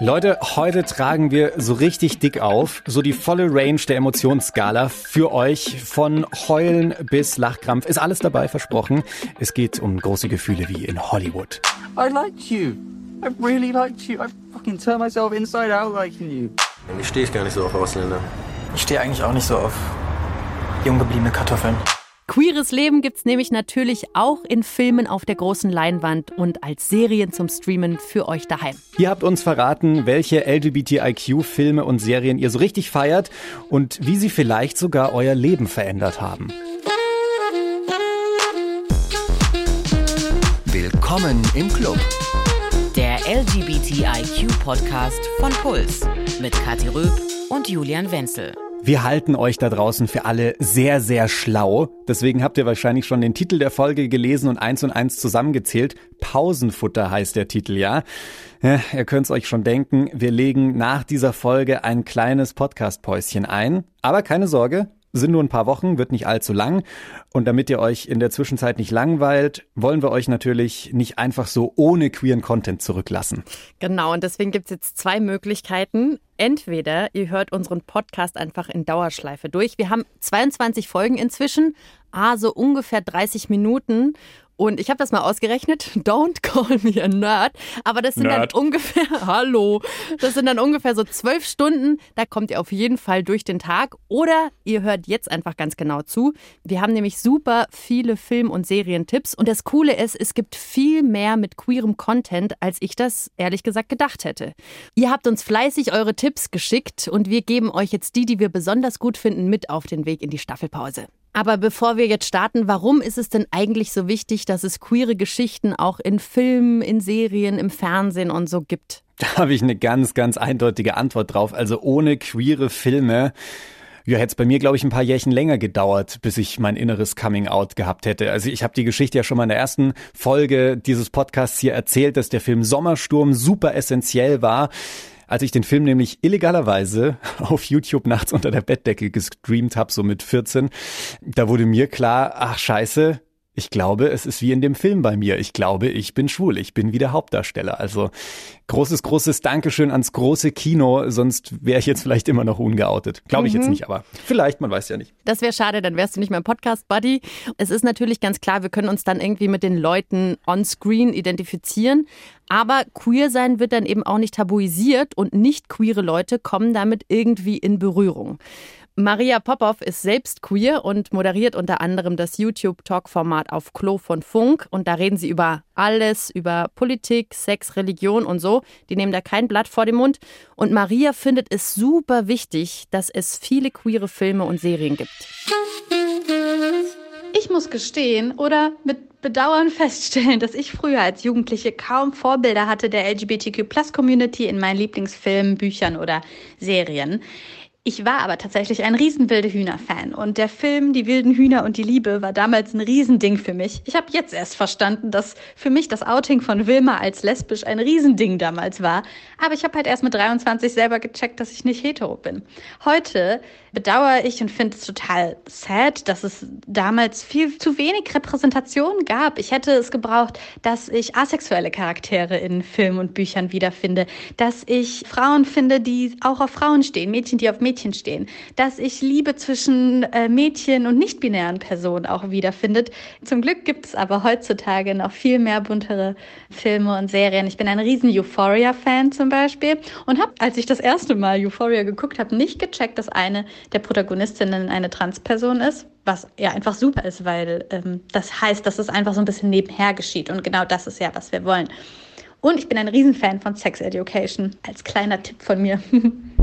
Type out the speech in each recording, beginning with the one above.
Leute, heute tragen wir so richtig dick auf, so die volle Range der Emotionsskala für euch. Von Heulen bis Lachkrampf ist alles dabei versprochen. Es geht um große Gefühle wie in Hollywood. I liked you. I really liked you. I fucking turned myself inside out liking you. Eigentlich stehe ich gar nicht so auf Ausländer. Ich stehe eigentlich auch nicht so auf jung gebliebene Kartoffeln. Queeres Leben gibt's nämlich natürlich auch in Filmen auf der großen Leinwand und als Serien zum Streamen für euch daheim. Ihr habt uns verraten, welche LGBTIQ-Filme und Serien ihr so richtig feiert und wie sie vielleicht sogar euer Leben verändert haben. Willkommen im Club. Der LGBTIQ-Podcast von Puls mit Kathi Röb und Julian Wenzel. Wir halten euch da draußen für alle sehr, sehr schlau. Deswegen habt ihr wahrscheinlich schon den Titel der Folge gelesen und eins und eins zusammengezählt. Pausenfutter heißt der Titel, ja. ja ihr könnt's euch schon denken, wir legen nach dieser Folge ein kleines Podcast-Päuschen ein. Aber keine Sorge, sind nur ein paar Wochen, wird nicht allzu lang. Und damit ihr euch in der Zwischenzeit nicht langweilt, wollen wir euch natürlich nicht einfach so ohne queeren Content zurücklassen. Genau, und deswegen gibt's jetzt zwei Möglichkeiten. Entweder ihr hört unseren Podcast einfach in Dauerschleife durch. Wir haben 22 Folgen inzwischen, also ungefähr 30 Minuten. Und ich habe das mal ausgerechnet. Don't call me a nerd. Aber das sind Nerd. dann ungefähr, hallo, das sind dann ungefähr so zwölf Stunden. Da kommt ihr auf jeden Fall durch den Tag. Oder ihr hört jetzt einfach ganz genau zu. Wir haben nämlich super viele Film- und Serientipps. Und das Coole ist, es gibt viel mehr mit queerem Content, als ich das ehrlich gesagt gedacht hätte. Ihr habt uns fleißig eure Tipps geschickt und wir geben euch jetzt die, die wir besonders gut finden, mit auf den Weg in die Staffelpause. Aber bevor wir jetzt starten, warum ist es denn eigentlich so wichtig, dass es queere Geschichten auch in Filmen, in Serien, im Fernsehen und so gibt? Da habe ich eine ganz, ganz eindeutige Antwort drauf. Also ohne queere Filme ja, hätte es bei mir, glaube ich, ein paar Jährchen länger gedauert, bis ich mein inneres Coming-out gehabt hätte. Also ich habe die Geschichte ja schon mal in der ersten Folge dieses Podcasts hier erzählt, dass der Film Sommersturm super essentiell war. Als ich den Film nämlich illegalerweise auf YouTube nachts unter der Bettdecke gestreamt habe, so mit 14, da wurde mir klar, ach scheiße, ich glaube, es ist wie in dem Film bei mir. Ich glaube, ich bin schwul. Ich bin wie der Hauptdarsteller. Also großes, großes Dankeschön ans große Kino. Sonst wäre ich jetzt vielleicht immer noch ungeoutet. Glaube ich jetzt nicht, aber vielleicht, man weiß ja nicht. Das wäre schade, dann wärst du nicht mein Podcast-Buddy. Es ist natürlich ganz klar, wir können uns dann irgendwie mit den Leuten on-screen identifizieren. Aber queer sein wird dann eben auch nicht tabuisiert und nicht queere Leute kommen damit irgendwie in Berührung. Maria Popov ist selbst queer und moderiert unter anderem das YouTube-Talk-Format auf Klo von Funk. Und da reden sie über alles, über Politik, Sex, Religion und so. Die nehmen da kein Blatt vor den Mund. Und Maria findet es super wichtig, dass es viele queere Filme und Serien gibt. Ich muss gestehen oder mit Bedauern feststellen, dass ich früher als Jugendliche kaum Vorbilder hatte der LGBTQ-Plus-Community in meinen Lieblingsfilmen, Büchern oder Serien. Ich war aber tatsächlich ein riesenwilde Hühner-Fan und der Film Die wilden Hühner und die Liebe war damals ein Riesending für mich. Ich habe jetzt erst verstanden, dass für mich das Outing von Wilma als lesbisch ein Riesending damals war, aber ich habe halt erst mit 23 selber gecheckt, dass ich nicht hetero bin. Heute bedauere ich und finde es total sad, dass es damals viel zu wenig Repräsentation gab. Ich hätte es gebraucht, dass ich asexuelle Charaktere in Filmen und Büchern wiederfinde, dass ich Frauen finde, die auch auf Frauen stehen, Mädchen, die auf Mädchen stehen, dass ich Liebe zwischen äh, Mädchen und nicht-binären Personen auch wiederfindet. Zum Glück gibt es aber heutzutage noch viel mehr buntere Filme und Serien. Ich bin ein riesen Euphoria-Fan zum Beispiel und habe, als ich das erste Mal Euphoria geguckt habe, nicht gecheckt, dass eine der Protagonistinnen eine Transperson ist, was ja einfach super ist, weil ähm, das heißt, dass es einfach so ein bisschen nebenher geschieht und genau das ist ja, was wir wollen. Und ich bin ein Riesenfan von Sex Education, als kleiner Tipp von mir.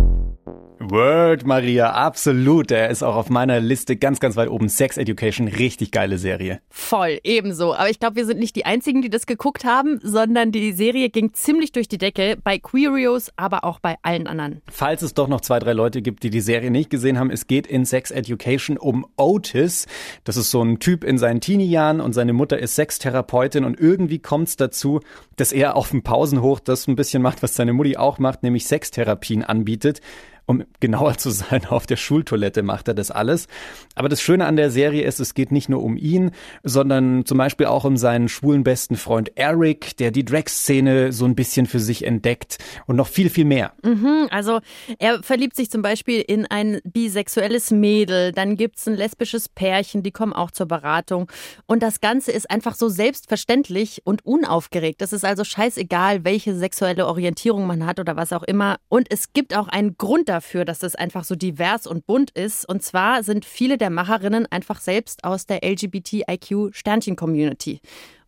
Word, Maria, absolut. Er ist auch auf meiner Liste ganz, ganz weit oben. Sex Education, richtig geile Serie. Voll, ebenso. Aber ich glaube, wir sind nicht die Einzigen, die das geguckt haben, sondern die Serie ging ziemlich durch die Decke. Bei Queerios, aber auch bei allen anderen. Falls es doch noch zwei, drei Leute gibt, die die Serie nicht gesehen haben, es geht in Sex Education um Otis. Das ist so ein Typ in seinen Teenie-Jahren und seine Mutter ist Sextherapeutin und irgendwie kommt es dazu, dass er auf dem Pausenhoch das ein bisschen macht, was seine Mutti auch macht, nämlich Sextherapien anbietet. Um genauer zu sein, auf der Schultoilette macht er das alles. Aber das Schöne an der Serie ist, es geht nicht nur um ihn, sondern zum Beispiel auch um seinen schwulen besten Freund Eric, der die Drag-Szene so ein bisschen für sich entdeckt und noch viel, viel mehr. Mhm, also er verliebt sich zum Beispiel in ein bisexuelles Mädel, dann gibt's ein lesbisches Pärchen, die kommen auch zur Beratung. Und das Ganze ist einfach so selbstverständlich und unaufgeregt. Es ist also scheißegal, welche sexuelle Orientierung man hat oder was auch immer. Und es gibt auch einen Grund dafür, dass es einfach so divers und bunt ist. Und zwar sind viele der Macherinnen einfach selbst aus der LGBTIQ-Sternchen-Community.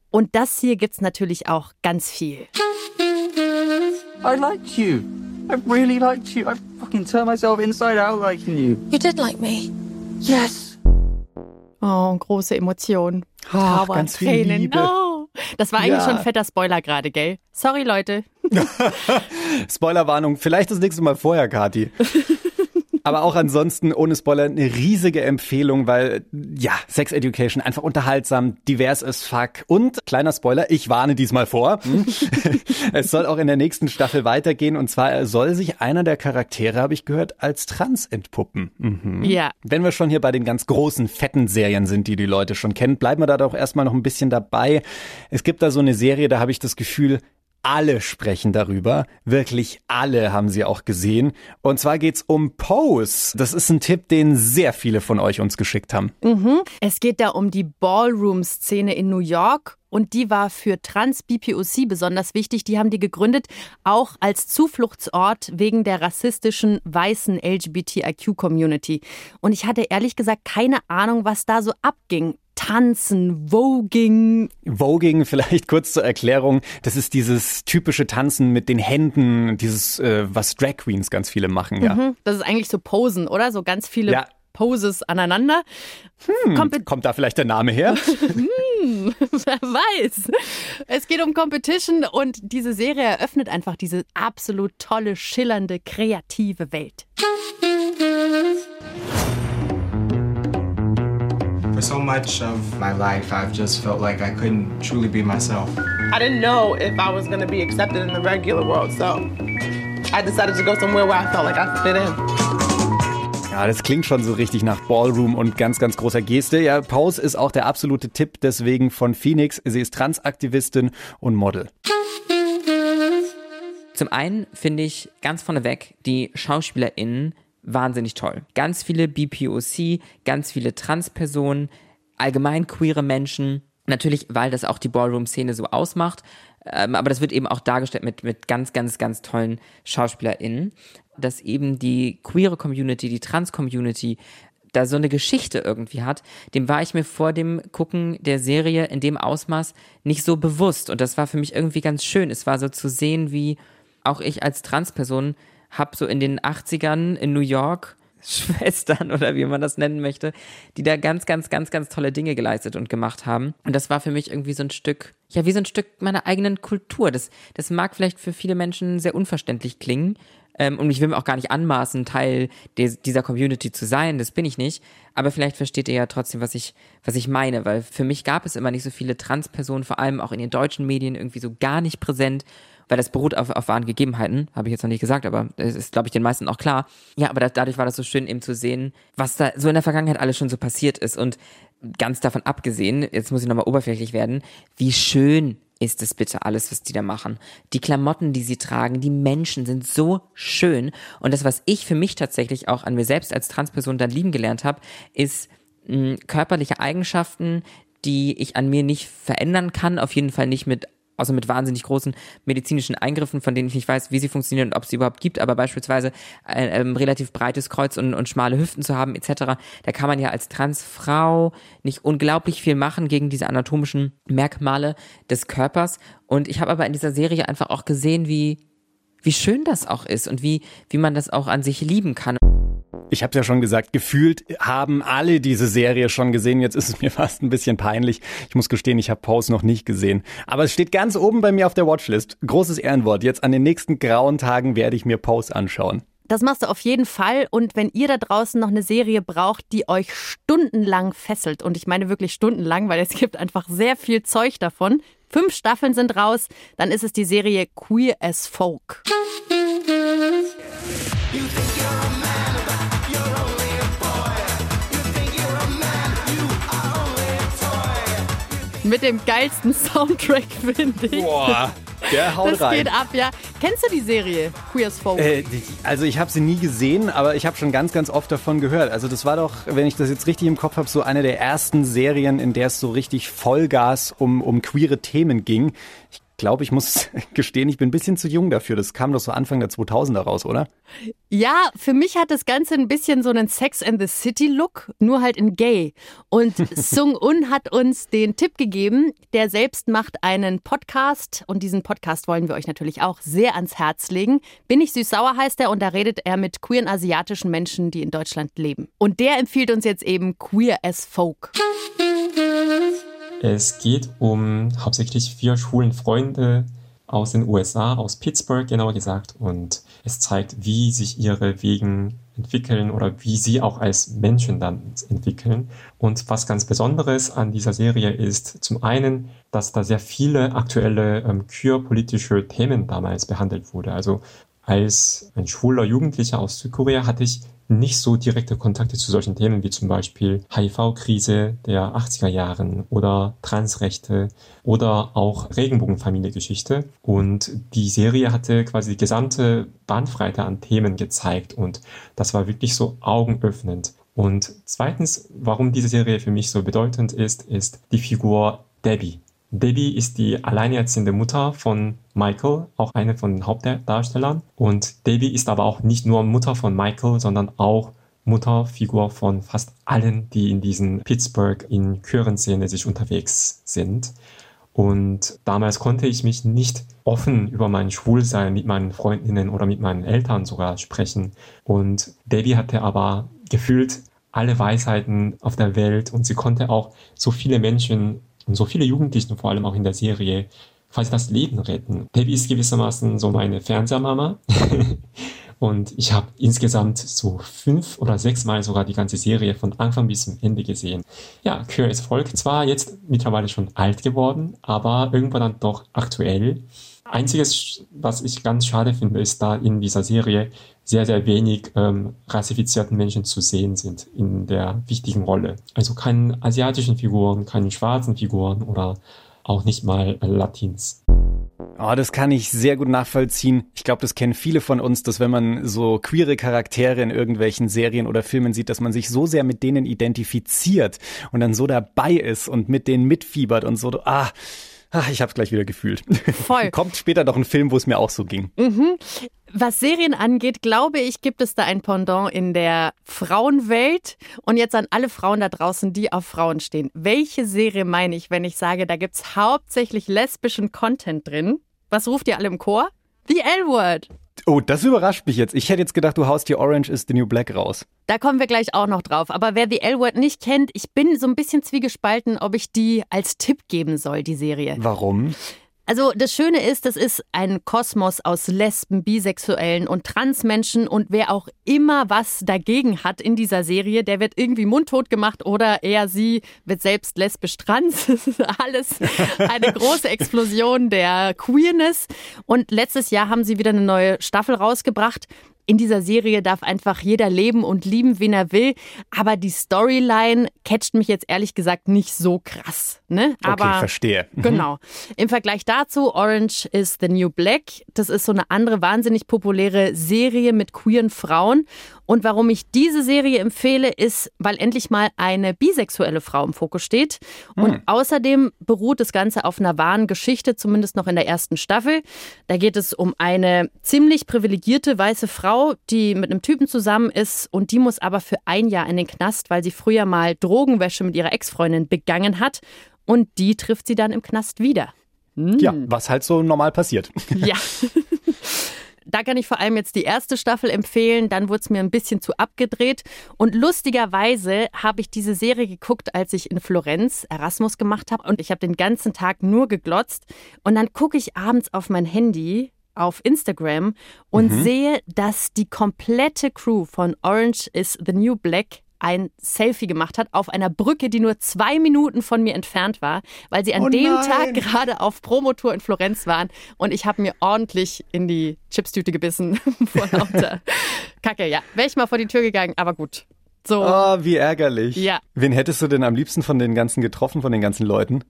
Und das hier gibt's natürlich auch ganz viel. I liked you. I really liked you. I fucking turned myself inside out liking you. You did like me. Yes. Oh, große Emotionen. Ach, Trauer, ganz viel Tränen. Liebe. Oh. Das war eigentlich Ja. schon ein fetter Spoiler gerade, gell? Sorry, Leute. Spoilerwarnung, vielleicht das nächste Mal vorher, Kati. Aber auch ansonsten ohne Spoiler eine riesige Empfehlung, weil ja, Sex Education einfach unterhaltsam, divers as fuck und kleiner Spoiler, ich warne diesmal vor. hm? es soll auch in der nächsten Staffel weitergehen und zwar soll sich einer der Charaktere, habe ich gehört, als trans entpuppen. Mhm. Ja. Wenn wir schon hier bei den ganz großen, fetten Serien sind, die die Leute schon kennen, bleiben wir da doch erstmal noch ein bisschen dabei. Es gibt da so eine Serie, da habe ich das Gefühl, alle sprechen darüber. Wirklich alle haben sie auch gesehen. Und zwar geht's um Pose. Das ist ein Tipp, den sehr viele von euch uns geschickt haben. Es geht da um die Ballroom-Szene in New York. Und die war für Trans-BPOC besonders wichtig. Die haben die gegründet, auch als Zufluchtsort wegen der rassistischen weißen LGBTIQ-Community. Und ich hatte ehrlich gesagt keine Ahnung, was da so abging. Tanzen, Voging. Voging, vielleicht kurz zur Erklärung. Das ist dieses typische Tanzen mit den Händen, dieses, äh, was Drag Queens ganz viele machen, ja. Mhm. Das ist eigentlich so Posen, oder? So ganz viele Ja. Poses aneinander. Kompe- Kommt da vielleicht der Name her? Wer weiß. Es geht um Competition und diese Serie eröffnet einfach diese absolut tolle, schillernde, kreative Welt. So much of my life, I've just felt like I couldn't truly be myself. I didn't know if I was going to be accepted in the regular world, so I decided to go somewhere where I felt like I fit in. Ja, das klingt schon so richtig nach Ballroom und ganz, ganz großer Geste. Ja, Pause ist auch der absolute Tipp deswegen von Phoenix. Sie ist Transaktivistin und Model. Zum einen finde ich ganz vorneweg die SchauspielerInnen wahnsinnig toll. Ganz viele BPOC, ganz viele Transpersonen, allgemein queere Menschen. Natürlich, weil das auch die Ballroom-Szene so ausmacht. Ähm, aber das wird eben auch dargestellt mit, mit ganz, ganz, ganz tollen SchauspielerInnen. Dass eben die queere Community, die Trans-Community da so eine Geschichte irgendwie hat, dem war ich mir vor dem Gucken der Serie in dem Ausmaß nicht so bewusst. Und das war für mich irgendwie ganz schön. Es war so zu sehen, wie auch ich als Transperson habe so in den 80ern in New York Schwestern oder wie man das nennen möchte, die da ganz, ganz, ganz, ganz tolle Dinge geleistet und gemacht haben. Und das war für mich irgendwie so ein Stück, ja, wie so ein Stück meiner eigenen Kultur. Das, das mag vielleicht für viele Menschen sehr unverständlich klingen. Ähm, und ich will mir auch gar nicht anmaßen, Teil des, dieser Community zu sein. Das bin ich nicht. Aber vielleicht versteht ihr ja trotzdem, was ich, was ich meine. Weil für mich gab es immer nicht so viele Transpersonen, vor allem auch in den deutschen Medien irgendwie so gar nicht präsent weil das beruht auf, auf wahren Gegebenheiten, habe ich jetzt noch nicht gesagt, aber es ist, glaube ich, den meisten auch klar. Ja, aber da, dadurch war das so schön eben zu sehen, was da so in der Vergangenheit alles schon so passiert ist und ganz davon abgesehen, jetzt muss ich nochmal oberflächlich werden, wie schön ist es bitte alles, was die da machen. Die Klamotten, die sie tragen, die Menschen sind so schön. Und das, was ich für mich tatsächlich auch an mir selbst als Transperson dann lieben gelernt habe, ist mh, körperliche Eigenschaften, die ich an mir nicht verändern kann, auf jeden Fall nicht mit außer mit wahnsinnig großen medizinischen Eingriffen, von denen ich nicht weiß, wie sie funktionieren und ob es sie überhaupt gibt, aber beispielsweise ein ähm, relativ breites Kreuz und, und schmale Hüften zu haben etc., da kann man ja als Transfrau nicht unglaublich viel machen gegen diese anatomischen Merkmale des Körpers. Und ich habe aber in dieser Serie einfach auch gesehen, wie, wie schön das auch ist und wie, wie man das auch an sich lieben kann. Ich habe ja schon gesagt, gefühlt haben alle diese Serie schon gesehen. Jetzt ist es mir fast ein bisschen peinlich. Ich muss gestehen, ich habe Pause noch nicht gesehen. Aber es steht ganz oben bei mir auf der Watchlist. Großes Ehrenwort. Jetzt an den nächsten grauen Tagen werde ich mir Pause anschauen. Das machst du auf jeden Fall. Und wenn ihr da draußen noch eine Serie braucht, die euch stundenlang fesselt, und ich meine wirklich stundenlang, weil es gibt einfach sehr viel Zeug davon. Fünf Staffeln sind raus, dann ist es die Serie Queer as Folk. Mit dem geilsten Soundtrack, finde ich. Boah, der haut das rein. geht ab, ja. Kennst du die Serie Queer as Folk? Äh, also ich habe sie nie gesehen, aber ich habe schon ganz, ganz oft davon gehört. Also das war doch, wenn ich das jetzt richtig im Kopf habe, so eine der ersten Serien, in der es so richtig Vollgas um, um queere Themen ging. Ich glaube, ich muss gestehen, ich bin ein bisschen zu jung dafür. Das kam doch so Anfang der 2000er raus, oder? Ja, für mich hat das Ganze ein bisschen so einen Sex and the City Look, nur halt in gay. Und Sung Un hat uns den Tipp gegeben, der selbst macht einen Podcast und diesen Podcast wollen wir euch natürlich auch sehr ans Herz legen. Bin ich süß-sauer heißt er und da redet er mit queeren asiatischen Menschen, die in Deutschland leben. Und der empfiehlt uns jetzt eben Queer as Folk. Es geht um hauptsächlich vier schwulen Freunde aus den USA, aus Pittsburgh genauer gesagt. Und es zeigt, wie sich ihre Wegen entwickeln oder wie sie auch als Menschen dann entwickeln. Und was ganz Besonderes an dieser Serie ist zum einen, dass da sehr viele aktuelle ähm, queer-politische Themen damals behandelt wurde. Also als ein schwuler Jugendlicher aus Südkorea hatte ich nicht so direkte Kontakte zu solchen Themen wie zum Beispiel HIV-Krise der 80er Jahren oder Transrechte oder auch Regenbogenfamiliegeschichte. Und die Serie hatte quasi die gesamte Bandbreite an Themen gezeigt und das war wirklich so augenöffnend. Und zweitens, warum diese Serie für mich so bedeutend ist, ist die Figur Debbie. Debbie ist die alleinerziehende Mutter von Michael, auch eine von den Hauptdarstellern. Und Debbie ist aber auch nicht nur Mutter von Michael, sondern auch Mutterfigur von fast allen, die in diesen Pittsburgh in Chörenszene sich unterwegs sind. Und damals konnte ich mich nicht offen über mein Schwulsein mit meinen Freundinnen oder mit meinen Eltern sogar sprechen. Und Debbie hatte aber gefühlt alle Weisheiten auf der Welt und sie konnte auch so viele Menschen und so viele Jugendlichen vor allem auch in der Serie quasi das Leben retten. Debbie ist gewissermaßen so meine Fernsehmama. Und ich habe insgesamt so fünf oder sechs Mal sogar die ganze Serie von Anfang bis zum Ende gesehen. Ja, Queer as Folk zwar jetzt mittlerweile schon alt geworden, aber irgendwann dann doch aktuell. Einziges, was ich ganz schade finde, ist, da in dieser Serie sehr, sehr wenig ähm, rassifizierten Menschen zu sehen sind in der wichtigen Rolle. Also keine asiatischen Figuren, keine schwarzen Figuren oder auch nicht mal Latins. Oh, das kann ich sehr gut nachvollziehen. Ich glaube, das kennen viele von uns, dass wenn man so queere Charaktere in irgendwelchen Serien oder Filmen sieht, dass man sich so sehr mit denen identifiziert und dann so dabei ist und mit denen mitfiebert und so. Ah, ah ich habe gleich wieder gefühlt. Voll. Kommt später noch ein Film, wo es mir auch so ging. Mhm. Was Serien angeht, glaube ich, gibt es da ein Pendant in der Frauenwelt. Und jetzt an alle Frauen da draußen, die auf Frauen stehen. Welche Serie meine ich, wenn ich sage, da gibt es hauptsächlich lesbischen Content drin? Was ruft ihr alle im Chor? The L-Word. Oh, das überrascht mich jetzt. Ich hätte jetzt gedacht, du haust hier Orange is the New Black raus. Da kommen wir gleich auch noch drauf. Aber wer The L-Word nicht kennt, ich bin so ein bisschen zwiegespalten, ob ich die als Tipp geben soll, die Serie. Warum? Also das Schöne ist, das ist ein Kosmos aus Lesben, Bisexuellen und Transmenschen und wer auch immer was dagegen hat in dieser Serie, der wird irgendwie mundtot gemacht oder er, sie wird selbst lesbisch trans. Das ist alles eine große Explosion der Queerness. Und letztes Jahr haben sie wieder eine neue Staffel rausgebracht. In dieser Serie darf einfach jeder leben und lieben, wen er will. Aber die Storyline catcht mich jetzt ehrlich gesagt nicht so krass. Ne? Aber okay, verstehe. Mhm. Genau. Im Vergleich dazu, Orange is the New Black. Das ist so eine andere wahnsinnig populäre Serie mit queeren Frauen. Und warum ich diese Serie empfehle, ist, weil endlich mal eine bisexuelle Frau im Fokus steht. Und Hm. außerdem beruht das Ganze auf einer wahren Geschichte, zumindest noch in der ersten Staffel. Da geht es um eine ziemlich privilegierte weiße Frau, die mit einem Typen zusammen ist und die muss aber für ein Jahr in den Knast, weil sie früher mal Drogenwäsche mit ihrer Ex-Freundin begangen hat. Und die trifft sie dann im Knast wieder. Hm. Ja, was halt so normal passiert. Ja. Da kann ich vor allem jetzt die erste Staffel empfehlen. Dann wurde es mir ein bisschen zu abgedreht. Und lustigerweise habe ich diese Serie geguckt, als ich in Florenz Erasmus gemacht habe. Und ich habe den ganzen Tag nur geglotzt. Und dann gucke ich abends auf mein Handy auf Instagram und Mhm. sehe, dass die komplette Crew von Orange is the New Black ein Selfie gemacht hat auf einer Brücke, die nur zwei Minuten von mir entfernt war, weil sie an Oh dem nein. Tag gerade auf Promotour in Florenz waren und ich habe mir ordentlich in die Chipstüte gebissen vor lauter Kacke. Ja, wäre ich mal vor die Tür gegangen, aber gut. So. Oh, wie ärgerlich. Ja. Wen hättest du denn am liebsten von den ganzen getroffen, von den ganzen Leuten?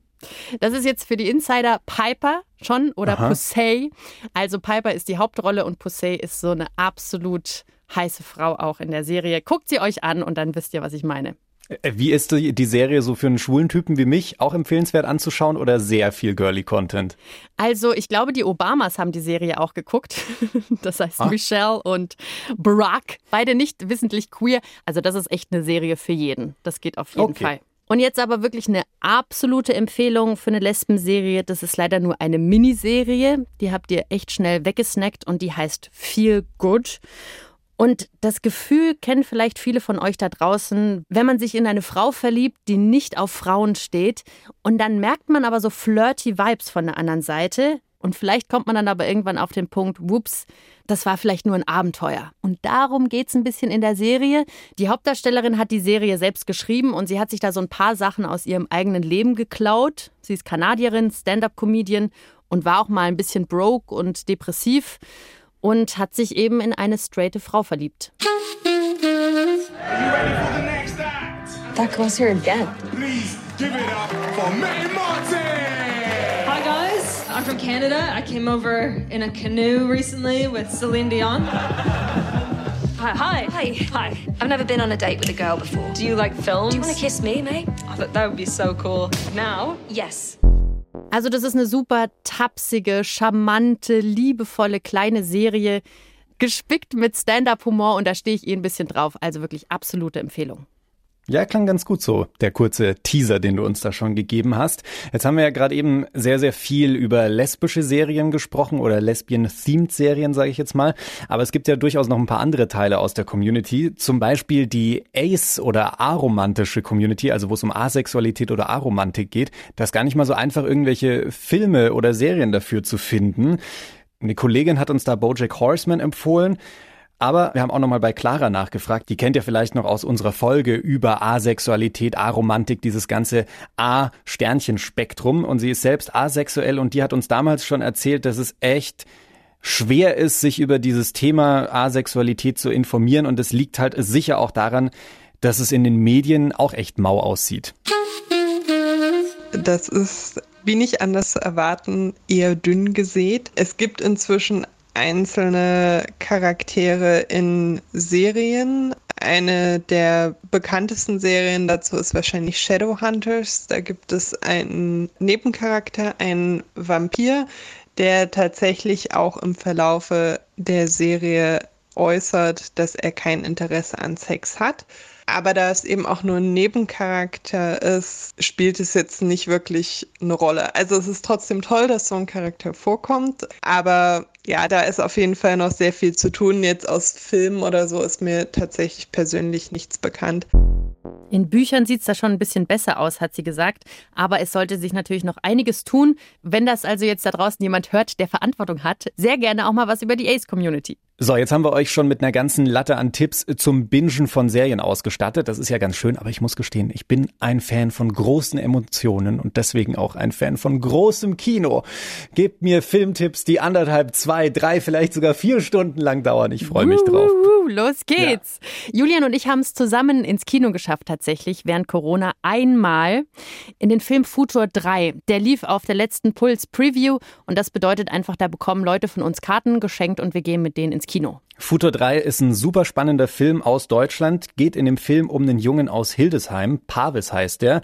Das ist jetzt für die Insider Piper schon oder Aha. Pussy. Also Piper ist die Hauptrolle und Pussy ist so eine absolut heiße Frau auch in der Serie. Guckt sie euch an und dann wisst ihr, was ich meine. Äh, Wie ist die, die Serie so für einen schwulen Typen wie mich auch empfehlenswert anzuschauen oder sehr viel girly Content? Also ich glaube, die Obamas haben die Serie auch geguckt. Das heißt Ah. Michelle und Barack. Beide nicht wissentlich queer. Also das ist echt eine Serie für jeden. Das geht auf jeden Okay. Fall. Und jetzt aber wirklich eine absolute Empfehlung für eine Lesbenserie. Das ist leider nur eine Miniserie. Die habt ihr echt schnell weggesnackt und die heißt Feel Good. Und das Gefühl kennen vielleicht viele von euch da draußen, wenn man sich in eine Frau verliebt, die nicht auf Frauen steht. Und dann merkt man aber so flirty Vibes von der anderen Seite. Und vielleicht kommt man dann aber irgendwann auf den Punkt, whoops, das war vielleicht nur ein Abenteuer. Und darum geht's ein bisschen in der Serie. Die Hauptdarstellerin hat die Serie selbst geschrieben und sie hat sich da so ein paar Sachen aus ihrem eigenen Leben geklaut. Sie ist Kanadierin, Stand-up-Comedian und war auch mal ein bisschen broke und depressiv und hat sich eben in eine straighte Frau verliebt. That goes here again. Please give it up for May Martin! Hi guys, I'm from Canada. I came over in a canoe recently with Celine Dion. Hi, hi, hi, hi. I've never been on a date with a girl before. Do you like films? Do you want to kiss me, mate? Oh, that, that would be so cool. Now? Yes. Also das ist eine super tapsige, charmante, liebevolle kleine Serie, gespickt mit Stand-up-Humor und da stehe ich eh ein bisschen drauf. Also wirklich absolute Empfehlung. Ja, klang ganz gut so, der kurze Teaser, den du uns da schon gegeben hast. Jetzt haben wir ja gerade eben sehr, sehr viel über lesbische Serien gesprochen oder Lesbian-Themed-Serien, sage ich jetzt mal. Aber es gibt ja durchaus noch ein paar andere Teile aus der Community. Zum Beispiel die Ace- oder aromantische Community, also wo es um Asexualität oder Aromantik geht. Da ist gar nicht mal so einfach, irgendwelche Filme oder Serien dafür zu finden. Eine Kollegin hat uns da Bojack Horseman empfohlen. Aber wir haben auch nochmal bei Clara nachgefragt. Die kennt ihr vielleicht noch aus unserer Folge über Asexualität, Aromantik, dieses ganze A-Sternchen-Spektrum. Und sie ist selbst asexuell und die hat uns damals schon erzählt, dass es echt schwer ist, sich über dieses Thema Asexualität zu informieren. Und es liegt halt sicher auch daran, dass es in den Medien auch echt mau aussieht. Das ist, wie nicht anders zu erwarten, eher dünn gesät. Es gibt inzwischen einzelne Charaktere in Serien. Eine der bekanntesten Serien dazu ist wahrscheinlich Shadowhunters. Da gibt es einen Nebencharakter, einen Vampir, der tatsächlich auch im Verlaufe der Serie äußert, dass er kein Interesse an Sex hat. Aber da es eben auch nur ein Nebencharakter ist, spielt es jetzt nicht wirklich eine Rolle. Also es ist trotzdem toll, dass so ein Charakter vorkommt. Aber ja, da ist auf jeden Fall noch sehr viel zu tun. Jetzt aus Filmen oder so ist mir tatsächlich persönlich nichts bekannt. In Büchern sieht es da schon ein bisschen besser aus, hat sie gesagt. Aber es sollte sich natürlich noch einiges tun. Wenn das also jetzt da draußen jemand hört, der Verantwortung hat, sehr gerne auch mal was über die Ace-Community. So, jetzt haben wir euch schon mit einer ganzen Latte an Tipps zum Bingen von Serien ausgestattet. Das ist ja ganz schön, aber ich muss gestehen, ich bin ein Fan von großen Emotionen und deswegen auch ein Fan von großem Kino. Gebt mir Filmtipps, die anderthalb, zwei, drei, vielleicht sogar vier Stunden lang dauern. Ich freue mich drauf. Los geht's. Julian und ich haben es zusammen ins Kino geschafft tatsächlich während Corona einmal in den Film Futur 3. Der lief auf der letzten Puls Preview und das bedeutet einfach, da bekommen Leute von uns Karten geschenkt und wir gehen mit denen ins Kino. Futur 3 ist ein super spannender Film aus Deutschland, geht in dem Film um einen Jungen aus Hildesheim, Pavis heißt der.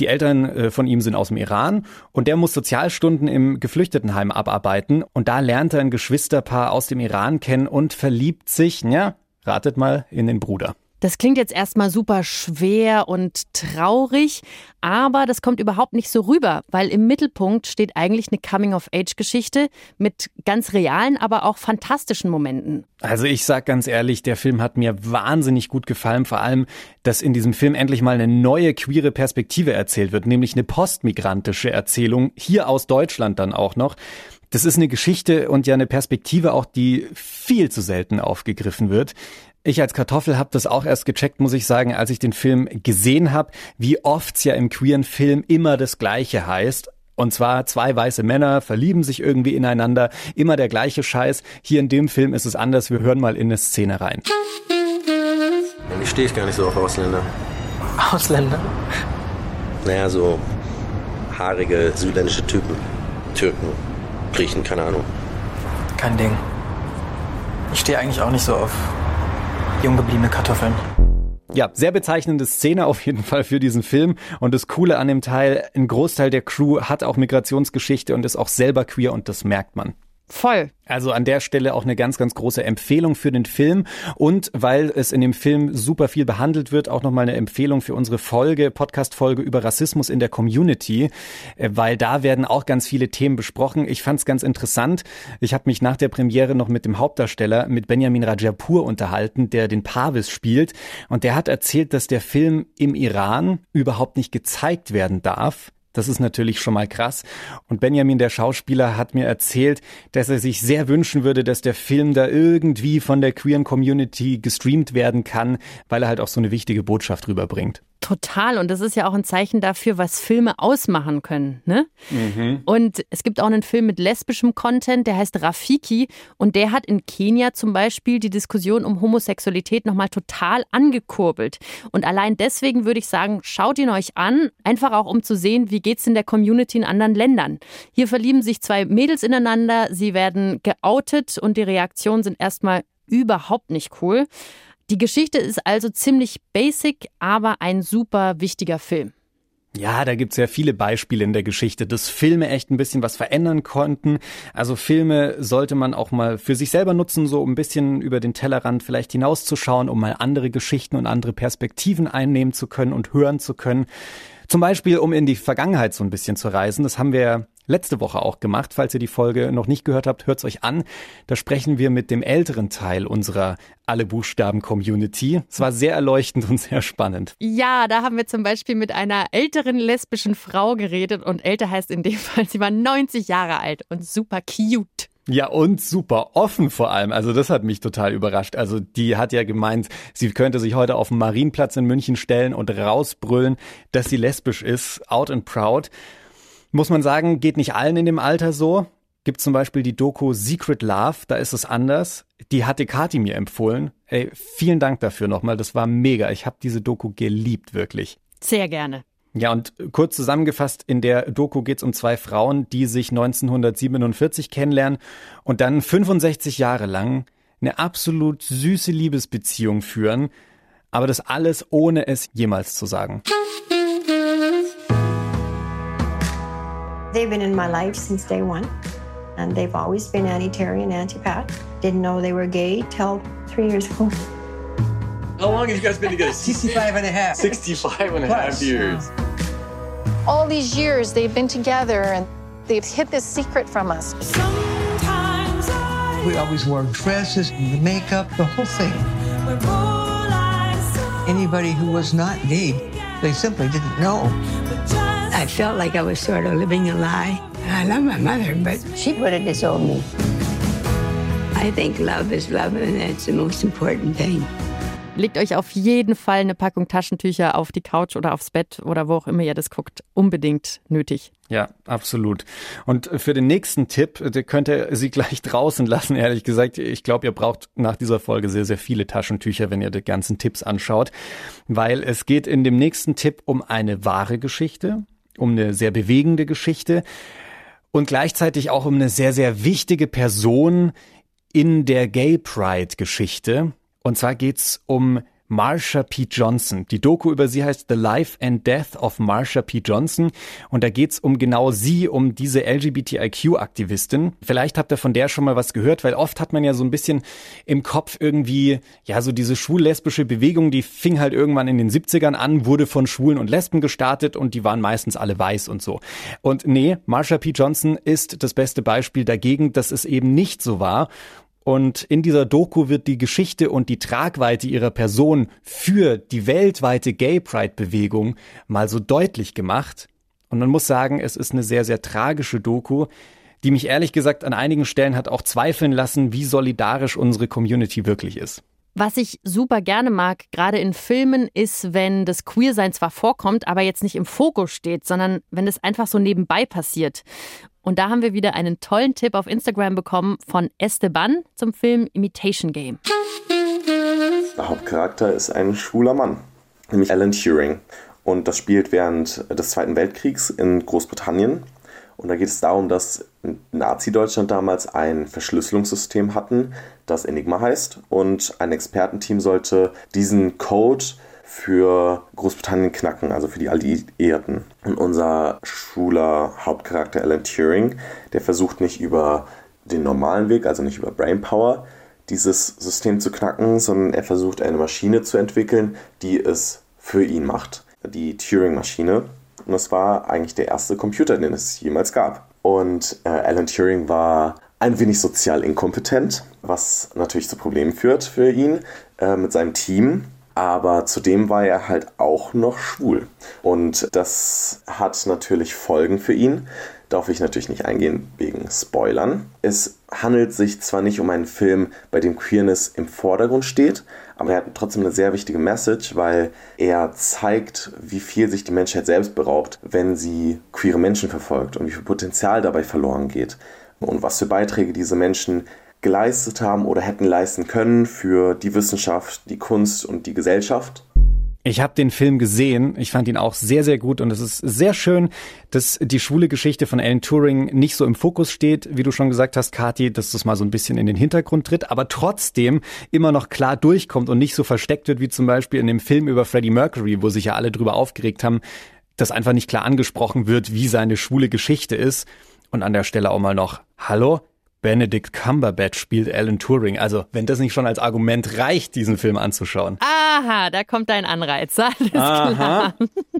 Die Eltern äh, von ihm sind aus dem Iran und der muss Sozialstunden im Geflüchtetenheim abarbeiten und da lernt er ein Geschwisterpaar aus dem Iran kennen und verliebt sich, ja, ratet mal, in den Bruder. Das klingt jetzt erstmal super schwer und traurig, aber das kommt überhaupt nicht so rüber, weil im Mittelpunkt steht eigentlich eine Coming-of-Age-Geschichte mit ganz realen, aber auch fantastischen Momenten. Also ich sag ganz ehrlich, der Film hat mir wahnsinnig gut gefallen, vor allem, dass in diesem Film endlich mal eine neue queere Perspektive erzählt wird, nämlich eine postmigrantische Erzählung, hier aus Deutschland dann auch noch. Das ist eine Geschichte und ja eine Perspektive auch, die viel zu selten aufgegriffen wird. Ich als Kartoffel habe das auch erst gecheckt, muss ich sagen, als ich den Film gesehen habe, wie oft's ja im queeren Film immer das Gleiche heißt. Und zwar zwei weiße Männer verlieben sich irgendwie ineinander, immer der gleiche Scheiß. Hier in dem Film ist es anders. Wir hören mal in eine Szene rein. Eigentlich stehe ich gar nicht so auf Ausländer. Ausländer? Naja, so haarige südländische Typen. Türken, Griechen, keine Ahnung. Kein Ding. Ich stehe eigentlich auch nicht so auf jung gebliebene Kartoffeln. Ja, sehr bezeichnende Szene auf jeden Fall für diesen Film. Und das Coole an dem Teil, ein Großteil der Crew hat auch Migrationsgeschichte und ist auch selber queer und das merkt man. Voll. Also an der Stelle auch eine ganz, ganz große Empfehlung für den Film. Und weil es in dem Film super viel behandelt wird, auch nochmal eine Empfehlung für unsere Folge, Podcast-Folge über Rassismus in der Community, äh, weil da werden auch ganz viele Themen besprochen. Ich fand es ganz interessant. Ich habe mich nach der Premiere noch mit dem Hauptdarsteller, mit Benjamin Rajapur unterhalten, der den Parvis spielt. Und der hat erzählt, dass der Film im Iran überhaupt nicht gezeigt werden darf das ist natürlich schon mal krass. Und Benjamin, der Schauspieler, hat mir erzählt, dass er sich sehr wünschen würde, dass der Film da irgendwie von der queeren Community gestreamt werden kann, weil er halt auch so eine wichtige Botschaft rüberbringt. Total. Und das ist ja auch ein Zeichen dafür, was Filme ausmachen können. Ne? Mhm. Und es gibt auch einen Film mit lesbischem Content, der heißt Rafiki. Und der hat in Kenia zum Beispiel die Diskussion um Homosexualität nochmal total angekurbelt. Und allein deswegen würde ich sagen, schaut ihn euch an. Einfach auch, um zu sehen, wie geht es in der Community in anderen Ländern. Hier verlieben sich zwei Mädels ineinander. Sie werden geoutet und die Reaktionen sind erstmal überhaupt nicht cool. Die Geschichte ist also ziemlich basic, aber ein super wichtiger Film. Ja, da gibt's ja viele Beispiele in der Geschichte, dass Filme echt ein bisschen was verändern konnten. Also Filme sollte man auch mal für sich selber nutzen, so ein bisschen über den Tellerrand vielleicht hinauszuschauen, um mal andere Geschichten und andere Perspektiven einnehmen zu können und hören zu können. Zum Beispiel, um in die Vergangenheit so ein bisschen zu reisen. Das haben wir letzte Woche auch gemacht. Falls ihr die Folge noch nicht gehört habt, hört's euch an. Da sprechen wir mit dem älteren Teil unserer Alle Buchstaben Community. Es war sehr erleuchtend und sehr spannend. Ja, da haben wir zum Beispiel mit einer älteren lesbischen Frau geredet und älter heißt in dem Fall, sie war 90 Jahre alt und super cute. Ja, und super offen vor allem. Also das hat mich total überrascht. Also die hat ja gemeint, sie könnte sich heute auf den Marienplatz in München stellen und rausbrüllen, dass sie lesbisch ist, out and proud. Muss man sagen, geht nicht allen in dem Alter so. Gibt zum Beispiel die Doku Secret Love, da ist es anders. Die hatte Kati mir empfohlen. Ey, vielen Dank dafür nochmal. Das war mega. Ich habe diese Doku geliebt, wirklich. Sehr gerne. Ja, und kurz zusammengefasst, in der Doku geht es um zwei Frauen, die sich 1947 kennenlernen und dann 65 Jahre lang eine absolut süße Liebesbeziehung führen, aber das alles ohne es jemals zu sagen. They've been in my life since day one, and they've always been anti-Terry and anti-Pat. Didn't know they were gay till three years ago. How long have you guys been together? 65 and a half. 65 and a half years. All these years they've been together and they've hid this secret from us. We always wore dresses, the makeup, the whole thing. Anybody who was not gay, they simply didn't know. I felt like I was sort of living a lie. I love my mother, but she put it disowned me. I think love is love, and that's the most important thing. Legt euch auf jeden Fall eine Packung Taschentücher auf die Couch oder aufs Bett oder wo auch immer ihr das guckt. Unbedingt nötig. Ja, absolut. Und für den nächsten Tipp, der könnt ihr sie gleich draußen lassen, ehrlich gesagt. Ich glaube, ihr braucht nach dieser Folge sehr, sehr viele Taschentücher, wenn ihr die ganzen Tipps anschaut. Weil es geht in dem nächsten Tipp um eine wahre Geschichte, um eine sehr bewegende Geschichte und gleichzeitig auch um eine sehr, sehr wichtige Person in der Gay Pride Geschichte. Und zwar geht's um Marsha P. Johnson. Die Doku über sie heißt The Life and Death of Marsha P. Johnson. Und da geht's um genau sie, um diese LGBTIQ-Aktivistin. Vielleicht habt ihr von der schon mal was gehört, weil oft hat man ja so ein bisschen im Kopf irgendwie, ja, so diese schwul-lesbische Bewegung, die fing halt irgendwann in den 70ern an, wurde von Schwulen und Lesben gestartet und die waren meistens alle weiß und so. Und nee, Marsha P. Johnson ist das beste Beispiel dagegen, dass es eben nicht so war. Und in dieser Doku wird die Geschichte und die Tragweite ihrer Person für die weltweite Gay Pride Bewegung mal so deutlich gemacht. Und man muss sagen, es ist eine sehr, sehr tragische Doku, die mich ehrlich gesagt an einigen Stellen hat auch zweifeln lassen, wie solidarisch unsere Community wirklich ist. Was ich super gerne mag, gerade in Filmen, ist, wenn das Queersein zwar vorkommt, aber jetzt nicht im Fokus steht, sondern wenn es einfach so nebenbei passiert. Und da haben wir wieder einen tollen Tipp auf Instagram bekommen von Esteban zum Film Imitation Game. Der Hauptcharakter ist ein schwuler Mann, nämlich Alan Turing. Und das spielt während des Zweiten Weltkriegs in Großbritannien. Und da geht es darum, dass Nazi-Deutschland damals ein Verschlüsselungssystem hatten, das Enigma heißt. Und ein Expertenteam sollte diesen Code für Großbritannien knacken, also für die Alliierten. Und unser schwuler Hauptcharakter Alan Turing, der versucht nicht über den normalen Weg, also nicht über Brainpower, dieses System zu knacken, sondern er versucht eine Maschine zu entwickeln, die es für ihn macht. Die Turing-Maschine. Und das war eigentlich der erste Computer, den es jemals gab. Und äh, Alan Turing war ein wenig sozial inkompetent, was natürlich zu Problemen führt für ihn äh, mit seinem Team aber zudem war er halt auch noch schwul. Und das hat natürlich Folgen für ihn. Will ich natürlich nicht eingehen wegen Spoilern. Es handelt sich zwar nicht um einen Film, bei dem Queerness im Vordergrund steht, aber er hat trotzdem eine sehr wichtige Message, weil er zeigt, wie viel sich die Menschheit selbst beraubt, wenn sie queere Menschen verfolgt und wie viel Potenzial dabei verloren geht. Und was für Beiträge diese Menschen geleistet haben oder hätten leisten können für die Wissenschaft, die Kunst und die Gesellschaft. Ich habe den Film gesehen. Ich fand ihn auch sehr, sehr gut. Und es ist sehr schön, dass die schwule Geschichte von Alan Turing nicht so im Fokus steht, wie du schon gesagt hast, Kathi, dass das mal so ein bisschen in den Hintergrund tritt, aber trotzdem immer noch klar durchkommt und nicht so versteckt wird, wie zum Beispiel in dem Film über Freddie Mercury, wo sich ja alle drüber aufgeregt haben, dass einfach nicht klar angesprochen wird, wie seine schwule Geschichte ist. Und an der Stelle auch mal noch, hallo, Benedict Cumberbatch spielt Alan Turing. Also, wenn das nicht schon als Argument reicht, diesen Film anzuschauen. Aha, da kommt dein Anreiz. Alles Aha. klar.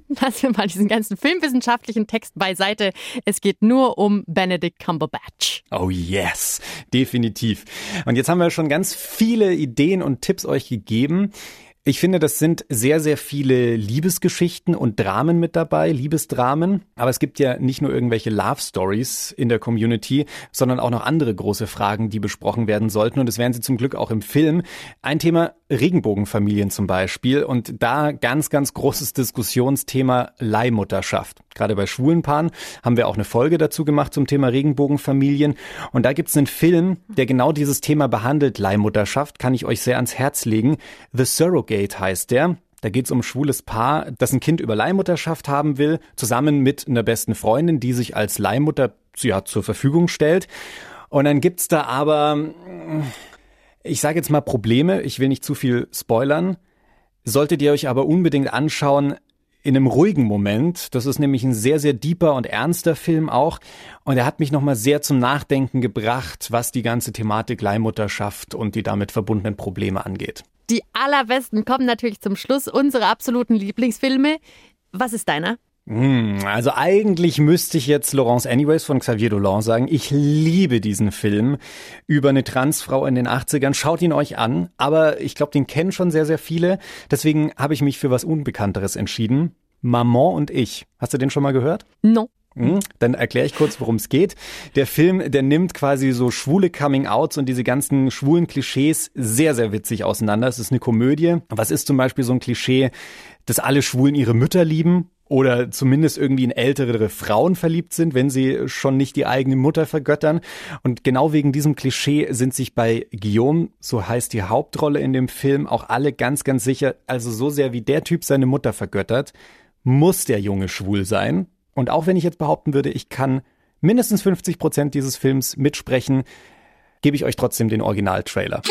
Lassen wir mal diesen ganzen filmwissenschaftlichen Text beiseite. Es geht nur um Benedict Cumberbatch. Oh yes, definitiv. Und jetzt haben wir schon ganz viele Ideen und Tipps euch gegeben. Ich finde, das sind sehr, sehr viele Liebesgeschichten und Dramen mit dabei, Liebesdramen. Aber es gibt ja nicht nur irgendwelche Love Stories in der Community, sondern auch noch andere große Fragen, die besprochen werden sollten. Und es wären sie zum Glück auch im Film. Ein Thema Regenbogenfamilien zum Beispiel. Und da ganz, ganz großes Diskussionsthema Leihmutterschaft. Gerade bei schwulen Paaren haben wir auch eine Folge dazu gemacht zum Thema Regenbogenfamilien. Und da gibt es einen Film, der genau dieses Thema behandelt, Leihmutterschaft, kann ich euch sehr ans Herz legen. The Surrogate heißt der. Da geht es um schwules Paar, das ein Kind über Leihmutterschaft haben will, zusammen mit einer besten Freundin, die sich als Leihmutter ja, zur Verfügung stellt. Und dann gibt's da aber, ich sage jetzt mal Probleme, ich will nicht zu viel spoilern. Solltet ihr euch aber unbedingt anschauen, in einem ruhigen Moment. Das ist nämlich ein sehr, sehr deeper und ernster Film auch. Und er hat mich nochmal sehr zum Nachdenken gebracht, was die ganze Thematik Leihmutterschaft und die damit verbundenen Probleme angeht. Die allerbesten kommen natürlich zum Schluss, unsere absoluten Lieblingsfilme. Was ist deiner? Hm, also eigentlich müsste ich jetzt Laurence Anyways von Xavier Dolan sagen. Ich liebe diesen Film über eine Transfrau in den 80ern. Schaut ihn euch an. Aber ich glaube, den kennen schon sehr, sehr viele. Deswegen habe ich mich für was Unbekannteres entschieden. Maman und ich. Hast du den schon mal gehört? No. Hm, dann erkläre ich kurz, worum es geht. Der Film, der nimmt quasi so schwule Coming-Outs und diese ganzen schwulen Klischees sehr, sehr witzig auseinander. Es ist eine Komödie. Was ist zum Beispiel so ein Klischee, dass alle Schwulen ihre Mütter lieben? oder zumindest irgendwie in ältere Frauen verliebt sind, wenn sie schon nicht die eigene Mutter vergöttern. Und genau wegen diesem Klischee sind sich bei Guillaume, so heißt die Hauptrolle in dem Film, auch alle ganz, ganz sicher, also so sehr wie der Typ seine Mutter vergöttert, muss der Junge schwul sein. Und auch wenn ich jetzt behaupten würde, ich kann mindestens 50 Prozent dieses Films mitsprechen, gebe ich euch trotzdem den Originaltrailer.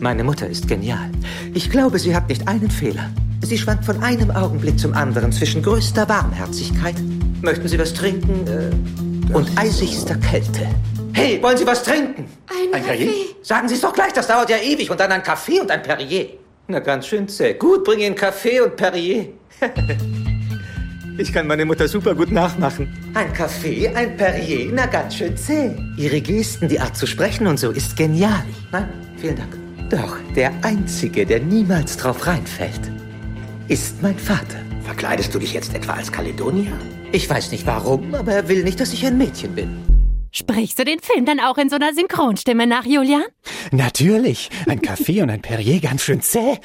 Meine Mutter ist genial. Ich glaube, sie hat nicht einen Fehler. Sie schwankt von einem Augenblick zum anderen zwischen größter Warmherzigkeit. Möchten Sie was trinken? Äh, und eisigster Kälte. Hey, wollen Sie was trinken? Ein, ein Perrier? Sagen Sie es doch gleich, das dauert ja ewig. Und dann ein Kaffee und ein Perrier. Na, ganz schön zäh. Gut, bring Ihnen Kaffee und Perrier. ich kann meine Mutter super gut nachmachen. Ein Kaffee, ein Perrier, na, ganz schön zäh. Ihre Gesten, die Art zu sprechen und so ist genial. Nein, vielen Dank. Doch, der Einzige, der niemals drauf reinfällt, ist mein Vater. Verkleidest du dich jetzt etwa als Kaledonier? Ich weiß nicht warum, aber er will nicht, dass ich ein Mädchen bin. Sprichst du den Film dann auch in so einer Synchronstimme nach, Julian? Natürlich. Ein Kaffee und ein Perrier ganz schön zäh.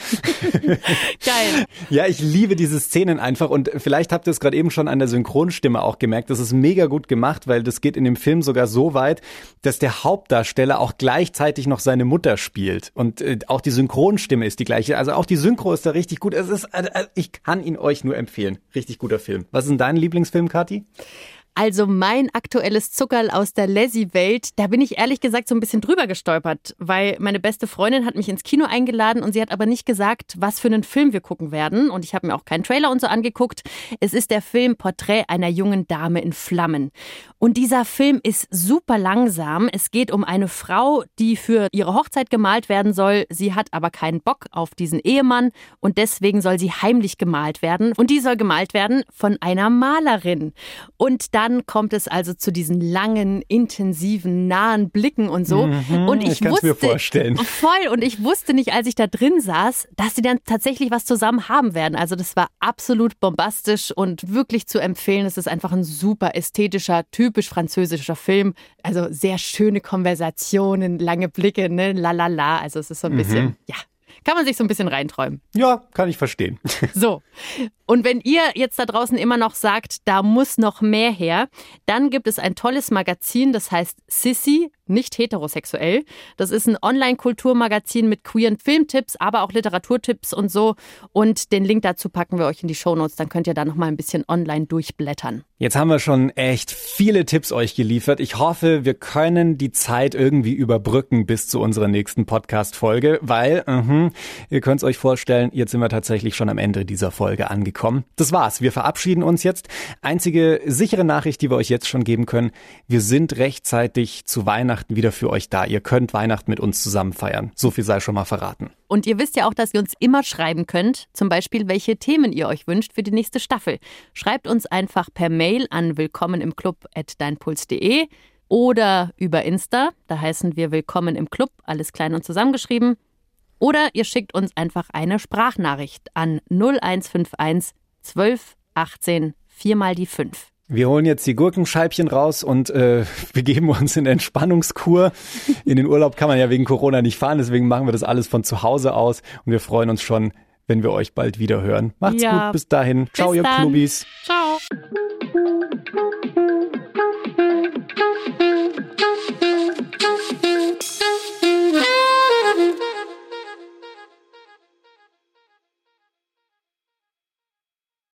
Geil. Ja, ich liebe diese Szenen einfach und vielleicht habt ihr es gerade eben schon an der Synchronstimme auch gemerkt. Das ist mega gut gemacht, weil das geht in dem Film sogar so weit, dass der Hauptdarsteller auch gleichzeitig noch seine Mutter spielt und äh, auch die Synchronstimme ist die gleiche. Also auch die Synchro ist da richtig gut. Es ist, äh, ich kann ihn euch nur empfehlen. Richtig guter Film. Was ist denn dein Lieblingsfilm, Kathi? Also mein aktuelles Zuckerl aus der Lassie-Welt, da bin ich ehrlich gesagt so ein bisschen drüber gestolpert, weil meine beste Freundin hat mich ins Kino eingeladen und sie hat aber nicht gesagt, was für einen Film wir gucken werden. Und ich habe mir auch keinen Trailer und so angeguckt. Es ist der Film Porträt einer jungen Dame in Flammen. Und dieser Film ist super langsam. Es geht um eine Frau, die für ihre Hochzeit gemalt werden soll. Sie hat aber keinen Bock auf diesen Ehemann und deswegen soll sie heimlich gemalt werden. Und die soll gemalt werden von einer Malerin. Und da dann kommt es also zu diesen langen, intensiven, nahen Blicken und so. Mhm, und ich, ich kann's wusste mir vorstellen. voll und ich wusste nicht, als ich da drin saß, dass sie dann tatsächlich was zusammen haben werden. Also das war absolut bombastisch und wirklich zu empfehlen. Es ist einfach ein super ästhetischer, typisch französischer Film. Also sehr schöne Konversationen, lange Blicke, ne, la la la. Also es ist so ein Mhm. bisschen, ja, kann man sich so ein bisschen reinträumen. Ja, kann ich verstehen. So. Und wenn ihr jetzt da draußen immer noch sagt, da muss noch mehr her, dann gibt es ein tolles Magazin, das heißt Sissy, nicht heterosexuell. Das ist ein Online-Kulturmagazin mit queeren Filmtipps, aber auch Literaturtipps und so. Und den Link dazu packen wir euch in die Shownotes, dann könnt ihr da noch mal ein bisschen online durchblättern. Jetzt haben wir schon echt viele Tipps euch geliefert. Ich hoffe, wir können die Zeit irgendwie überbrücken bis zu unserer nächsten Podcast-Folge, weil, mhm, ihr könnt es euch vorstellen, jetzt sind wir tatsächlich schon am Ende dieser Folge angekommen. Das war's. Wir verabschieden uns jetzt. Einzige sichere Nachricht, die wir euch jetzt schon geben können. Wir sind rechtzeitig zu Weihnachten wieder für euch da. Ihr könnt Weihnachten mit uns zusammen feiern. So viel sei schon mal verraten. Und ihr wisst ja auch, dass ihr uns immer schreiben könnt, zum Beispiel, welche Themen ihr euch wünscht für die nächste Staffel. Schreibt uns einfach per Mail an willkommen im Club deinpuls.de oder über Insta, da heißen wir willkommen im Club, alles klein und zusammengeschrieben. Oder ihr schickt uns einfach eine Sprachnachricht an 0151 12 18 4 mal die 5. Wir holen jetzt die Gurkenscheibchen raus und äh, begeben uns in Entspannungskur. In den Urlaub kann man ja wegen Corona nicht fahren, deswegen machen wir das alles von zu Hause aus und wir freuen uns schon, wenn wir euch bald wieder hören. Macht's Ja. gut, bis dahin. Ciao, Bis ihr dann. Klubis. Ciao.